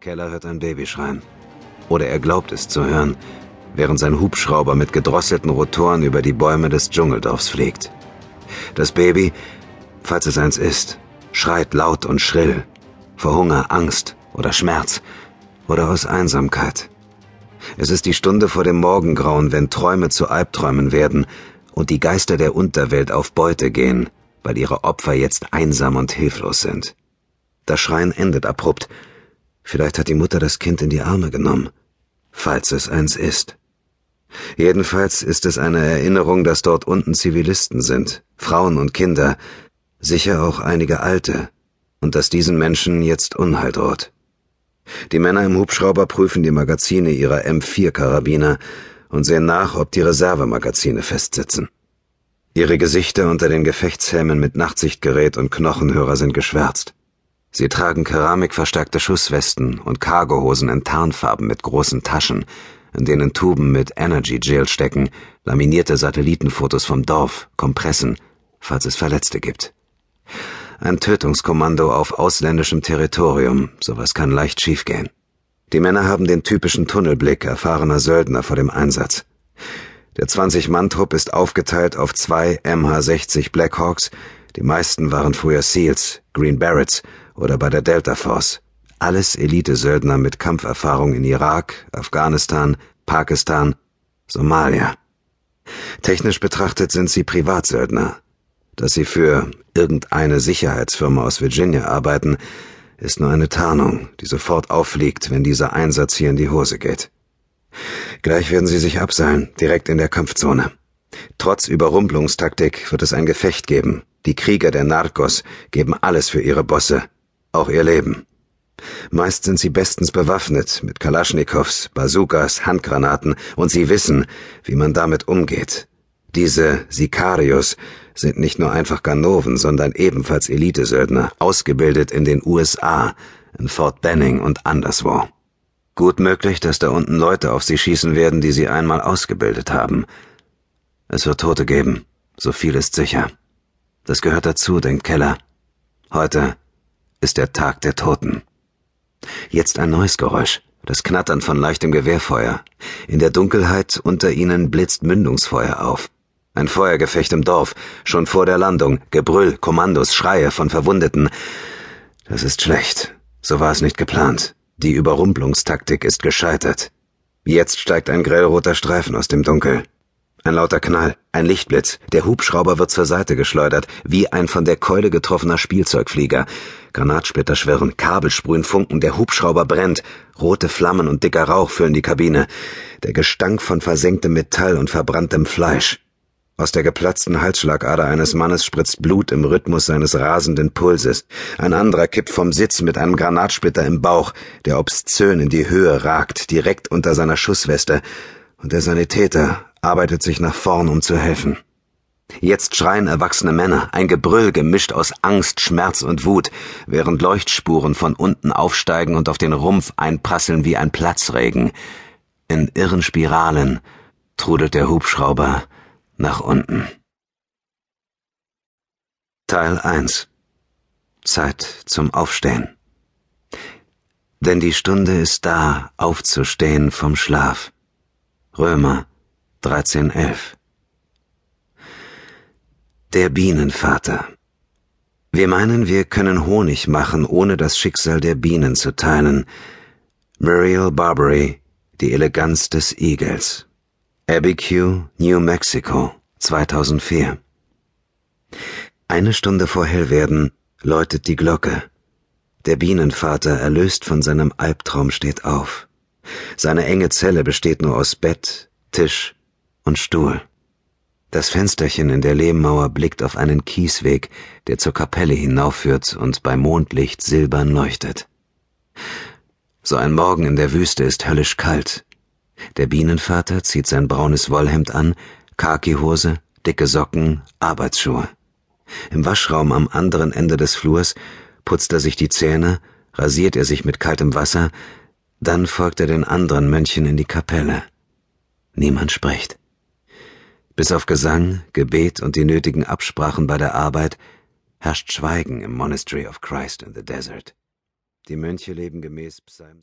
Keller hört ein Baby schreien. Oder er glaubt es zu hören, während sein Hubschrauber mit gedrosselten Rotoren über die Bäume des Dschungeldorfs fliegt. Das Baby, falls es eins ist, schreit laut und schrill. Vor Hunger, Angst oder Schmerz oder aus Einsamkeit. Es ist die Stunde vor dem Morgengrauen, wenn Träume zu Albträumen werden und die Geister der Unterwelt auf Beute gehen, weil ihre Opfer jetzt einsam und hilflos sind. Das Schreien endet abrupt, Vielleicht hat die Mutter das Kind in die Arme genommen, falls es eins ist. Jedenfalls ist es eine Erinnerung, dass dort unten Zivilisten sind, Frauen und Kinder, sicher auch einige Alte, und dass diesen Menschen jetzt Unheil droht. Die Männer im Hubschrauber prüfen die Magazine ihrer M4-Karabiner und sehen nach, ob die Reservemagazine festsitzen. Ihre Gesichter unter den Gefechtshelmen mit Nachtsichtgerät und Knochenhörer sind geschwärzt. Sie tragen keramikverstärkte Schusswesten und Cargohosen in Tarnfarben mit großen Taschen, in denen Tuben mit Energy Gel stecken, laminierte Satellitenfotos vom Dorf, Kompressen, falls es Verletzte gibt. Ein Tötungskommando auf ausländischem Territorium, sowas kann leicht schiefgehen. Die Männer haben den typischen Tunnelblick erfahrener Söldner vor dem Einsatz. Der 20-Mann-Trupp ist aufgeteilt auf zwei MH-60 Blackhawks, die meisten waren früher SEALs, Green Berets oder bei der Delta Force. Alles Elite-Söldner mit Kampferfahrung in Irak, Afghanistan, Pakistan, Somalia. Technisch betrachtet sind sie Privatsöldner. Dass sie für irgendeine Sicherheitsfirma aus Virginia arbeiten, ist nur eine Tarnung, die sofort auffliegt, wenn dieser Einsatz hier in die Hose geht. Gleich werden sie sich abseilen, direkt in der Kampfzone. Trotz Überrumpelungstaktik wird es ein Gefecht geben. Die Krieger der Narcos geben alles für ihre Bosse, auch ihr Leben. Meist sind sie bestens bewaffnet mit Kalaschnikows, Bazookas, Handgranaten und sie wissen, wie man damit umgeht. Diese Sicarios sind nicht nur einfach Ganoven, sondern ebenfalls Elitesöldner, ausgebildet in den USA, in Fort Benning und anderswo. Gut möglich, dass da unten Leute auf sie schießen werden, die sie einmal ausgebildet haben. Es wird Tote geben, so viel ist sicher. Das gehört dazu, denkt Keller. Heute ist der Tag der Toten. Jetzt ein neues Geräusch, das Knattern von leichtem Gewehrfeuer. In der Dunkelheit unter ihnen blitzt Mündungsfeuer auf. Ein Feuergefecht im Dorf, schon vor der Landung, Gebrüll, Kommandos, Schreie von Verwundeten. Das ist schlecht. So war es nicht geplant. Die Überrumpelungstaktik ist gescheitert. Jetzt steigt ein grellroter Streifen aus dem Dunkel. Ein lauter Knall, ein Lichtblitz, der Hubschrauber wird zur Seite geschleudert, wie ein von der Keule getroffener Spielzeugflieger. Granatsplitter schwirren, Kabel sprühen Funken, der Hubschrauber brennt, rote Flammen und dicker Rauch füllen die Kabine. Der Gestank von versenktem Metall und verbranntem Fleisch. Aus der geplatzten Halsschlagader eines Mannes spritzt Blut im Rhythmus seines rasenden Pulses. Ein anderer kippt vom Sitz mit einem Granatsplitter im Bauch, der obszön in die Höhe ragt, direkt unter seiner Schussweste. Und der Sanitäter, arbeitet sich nach vorn, um zu helfen. Jetzt schreien erwachsene Männer, ein Gebrüll gemischt aus Angst, Schmerz und Wut, während Leuchtspuren von unten aufsteigen und auf den Rumpf einprasseln wie ein Platzregen. In irren Spiralen trudelt der Hubschrauber nach unten. Teil 1 Zeit zum Aufstehen. Denn die Stunde ist da, aufzustehen vom Schlaf. Römer 1311 Der Bienenvater Wir meinen, wir können Honig machen, ohne das Schicksal der Bienen zu teilen. Muriel Barbary, Die Eleganz des Igels. Abiquiu, New Mexico, 2004 Eine Stunde vor Hellwerden läutet die Glocke. Der Bienenvater, erlöst von seinem Albtraum, steht auf. Seine enge Zelle besteht nur aus Bett, Tisch und Stuhl. Das Fensterchen in der Lehmmauer blickt auf einen Kiesweg, der zur Kapelle hinaufführt und bei Mondlicht silbern leuchtet. So ein Morgen in der Wüste ist höllisch kalt. Der Bienenvater zieht sein braunes Wollhemd an, Khakihose, dicke Socken, Arbeitsschuhe. Im Waschraum am anderen Ende des Flurs putzt er sich die Zähne, rasiert er sich mit kaltem Wasser, dann folgt er den anderen Mönchen in die Kapelle. Niemand spricht. Bis auf Gesang, Gebet und die nötigen Absprachen bei der Arbeit herrscht Schweigen im Monastery of Christ in the Desert. Die Mönche leben gemäß Psalm